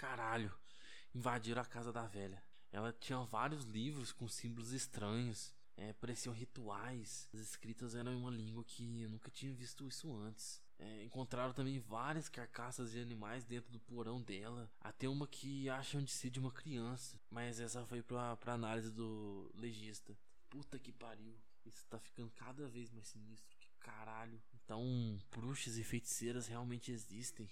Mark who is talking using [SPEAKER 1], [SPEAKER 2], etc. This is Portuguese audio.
[SPEAKER 1] Caralho, invadiram a casa da velha. Ela tinha vários livros com símbolos estranhos. É, pareciam rituais. As escritas eram em uma língua que eu nunca tinha visto isso antes. É, encontraram também várias carcaças de animais dentro do porão dela. Até uma que acham de ser de uma criança. Mas essa foi pra, pra análise do legista. Puta que pariu. Isso tá ficando cada vez mais sinistro. Que caralho. Então, bruxas e feiticeiras realmente existem.